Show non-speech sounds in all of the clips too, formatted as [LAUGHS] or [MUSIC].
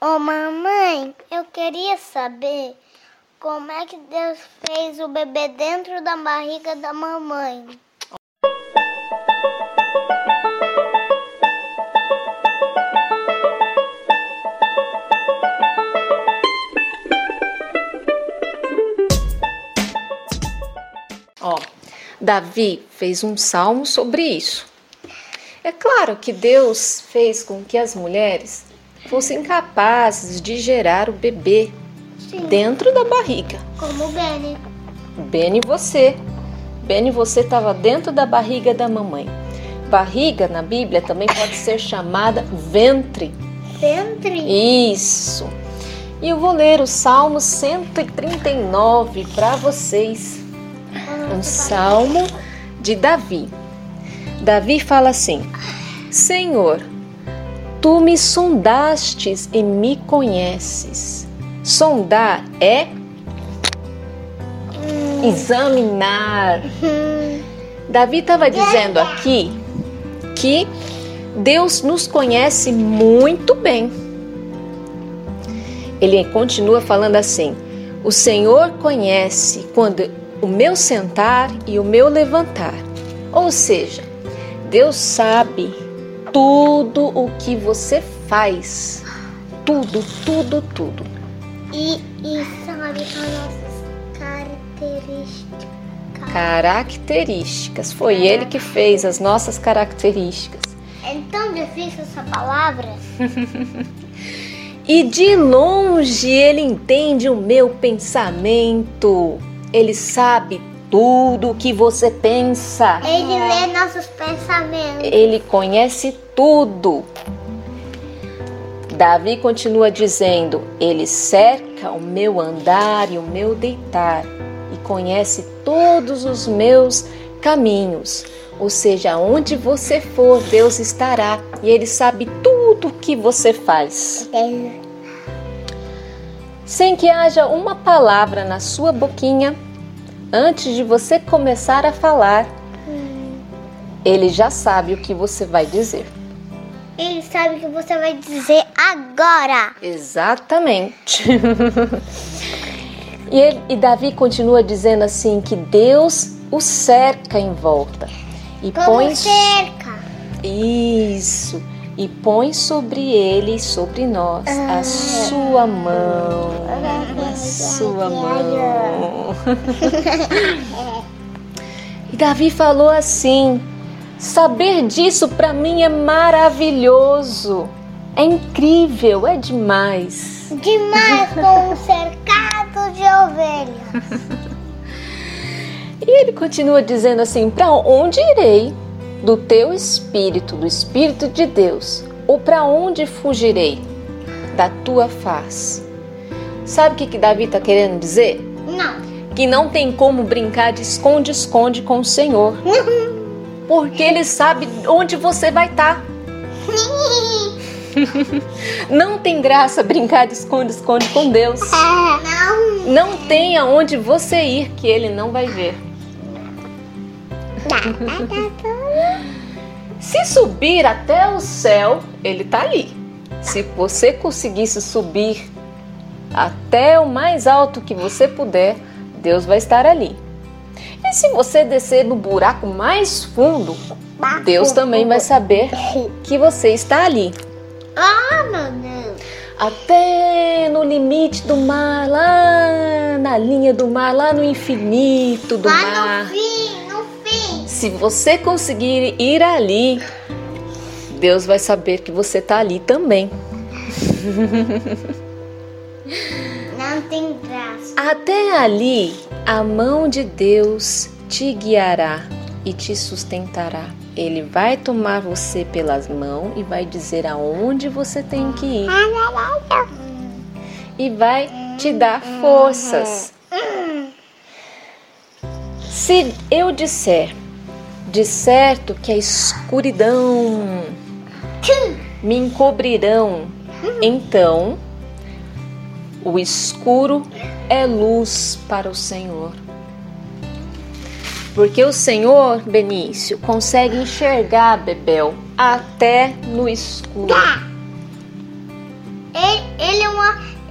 Ô mamãe, eu queria saber como é que Deus fez o bebê dentro da barriga da mamãe. Ó, Davi fez um salmo sobre isso. É claro que Deus fez com que as mulheres fossem capazes de gerar o bebê Sim. dentro da barriga. Como o Benny. Bene você. Bene você estava dentro da barriga da mamãe. Barriga na Bíblia também pode ser chamada ventre. Ventre. Isso. E eu vou ler o Salmo 139 para vocês. Um salmo de Davi. Davi fala assim: Senhor, tu me sondastes e me conheces. Sondar é examinar. Davi estava dizendo aqui que Deus nos conhece muito bem. Ele continua falando assim: O Senhor conhece quando o meu sentar e o meu levantar. Ou seja, Deus sabe tudo o que você faz. Tudo, tudo, tudo. E, e sabe as nossas características. Características. Foi ele que fez as nossas características. É tão difícil essa palavra. [LAUGHS] E de longe ele entende o meu pensamento. Ele sabe tudo o que você pensa. Ele lê nossos pensamentos. Ele conhece tudo. Davi continua dizendo: Ele cerca o meu andar e o meu deitar e conhece todos os meus caminhos. Ou seja, onde você for, Deus estará e Ele sabe tudo o que você faz. Sem que haja uma palavra na sua boquinha, antes de você começar a falar, Ele já sabe o que você vai dizer. Ele sabe o que você vai dizer agora. Exatamente. [LAUGHS] e, ele, e Davi continua dizendo assim que Deus o cerca em volta e Como põe cerca. isso e põe sobre ele e sobre nós a sua mão, a sua mão. [LAUGHS] e Davi falou assim: saber disso para mim é maravilhoso, é incrível, é demais. Demais com um [LAUGHS] cercado de ovelhas. E ele continua dizendo assim: Para onde irei do teu espírito, do espírito de Deus? Ou para onde fugirei da tua face? Sabe o que, que Davi está querendo dizer? Não. Que não tem como brincar de esconde-esconde com o Senhor, porque Ele sabe onde você vai estar. [LAUGHS] Não tem graça brincar de esconde-esconde com Deus. Não. Não tem aonde você ir que Ele não vai ver. Se subir até o céu, ele está ali. Se você conseguisse subir até o mais alto que você puder, Deus vai estar ali. E se você descer no buraco mais fundo, Deus também vai saber que você está ali. Ah, meu Deus. Até no limite do mar, lá na linha do mar, lá no infinito do Lá mar. no fim. Se você conseguir ir ali, Deus vai saber que você está ali também. [LAUGHS] Não tem graça. Até ali, a mão de Deus te guiará e te sustentará. Ele vai tomar você pelas mãos e vai dizer aonde você tem que ir e vai te dar forças. Se eu disser de certo que a escuridão me encobrirão, então o escuro é luz para o Senhor. Porque o Senhor, Benício, consegue enxergar Bebel até no escuro. Ele, ele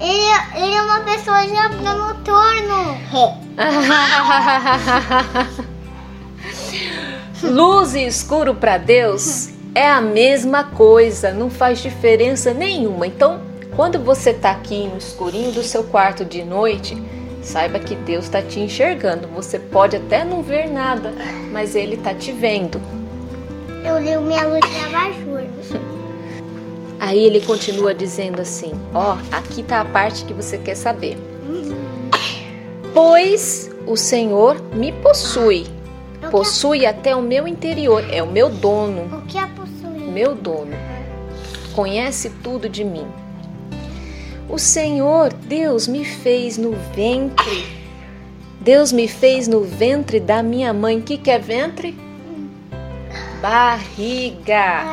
Ele, ele é uma pessoa já noturno. [LAUGHS] Luz e escuro para Deus é a mesma coisa, não faz diferença nenhuma. Então, quando você está aqui no escurinho do seu quarto de noite, saiba que Deus está te enxergando. Você pode até não ver nada, mas Ele está te vendo. Eu li minha luz de abajur. Aí ele continua dizendo assim: Ó, oh, aqui está a parte que você quer saber. Pois o Senhor me possui, possui até o meu interior, é o meu dono. O que é possuir? Meu dono. Conhece tudo de mim. O Senhor, Deus, me fez no ventre. Deus me fez no ventre da minha mãe. O que, que é ventre? Barriga.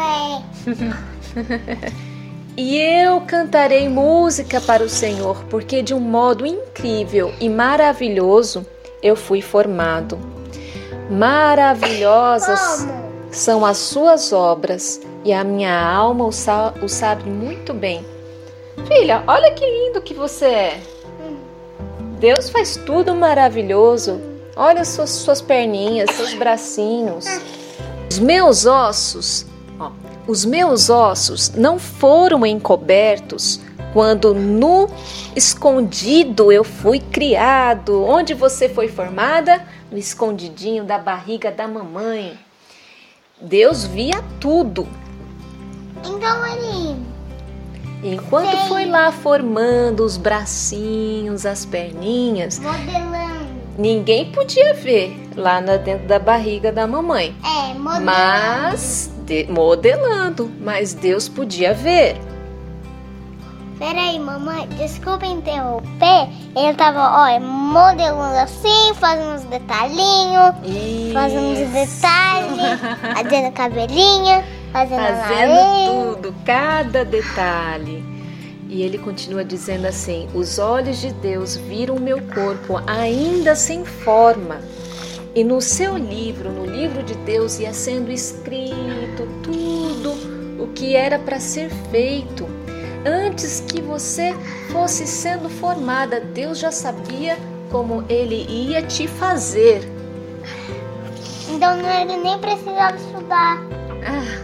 [LAUGHS] e eu cantarei música para o Senhor, porque de um modo incrível e maravilhoso eu fui formado. Maravilhosas são as suas obras e a minha alma o sabe muito bem. Filha, olha que lindo que você é. Deus faz tudo maravilhoso. Olha suas, suas perninhas, seus bracinhos. Os meus ossos, os meus ossos não foram encobertos quando no escondido eu fui criado. Onde você foi formada? No escondidinho da barriga da mamãe. Deus via tudo. Então ele Enquanto Sei. foi lá formando os bracinhos, as perninhas, modelando. Ninguém podia ver lá dentro da barriga da mamãe. É, modelando. Mas de, modelando, mas Deus podia ver. Peraí, mamãe, desculpa interromper. Ele tava, ó, modelando assim, fazendo uns detalhinhos, Isso. fazendo uns detalhes, [LAUGHS] fazendo cabelinho. Fazendo, fazendo tudo, cada detalhe. E ele continua dizendo assim: Os olhos de Deus viram meu corpo ainda sem forma. E no seu livro, no livro de Deus, ia sendo escrito tudo o que era para ser feito. Antes que você fosse sendo formada, Deus já sabia como ele ia te fazer. Então ele nem precisava estudar. Ah,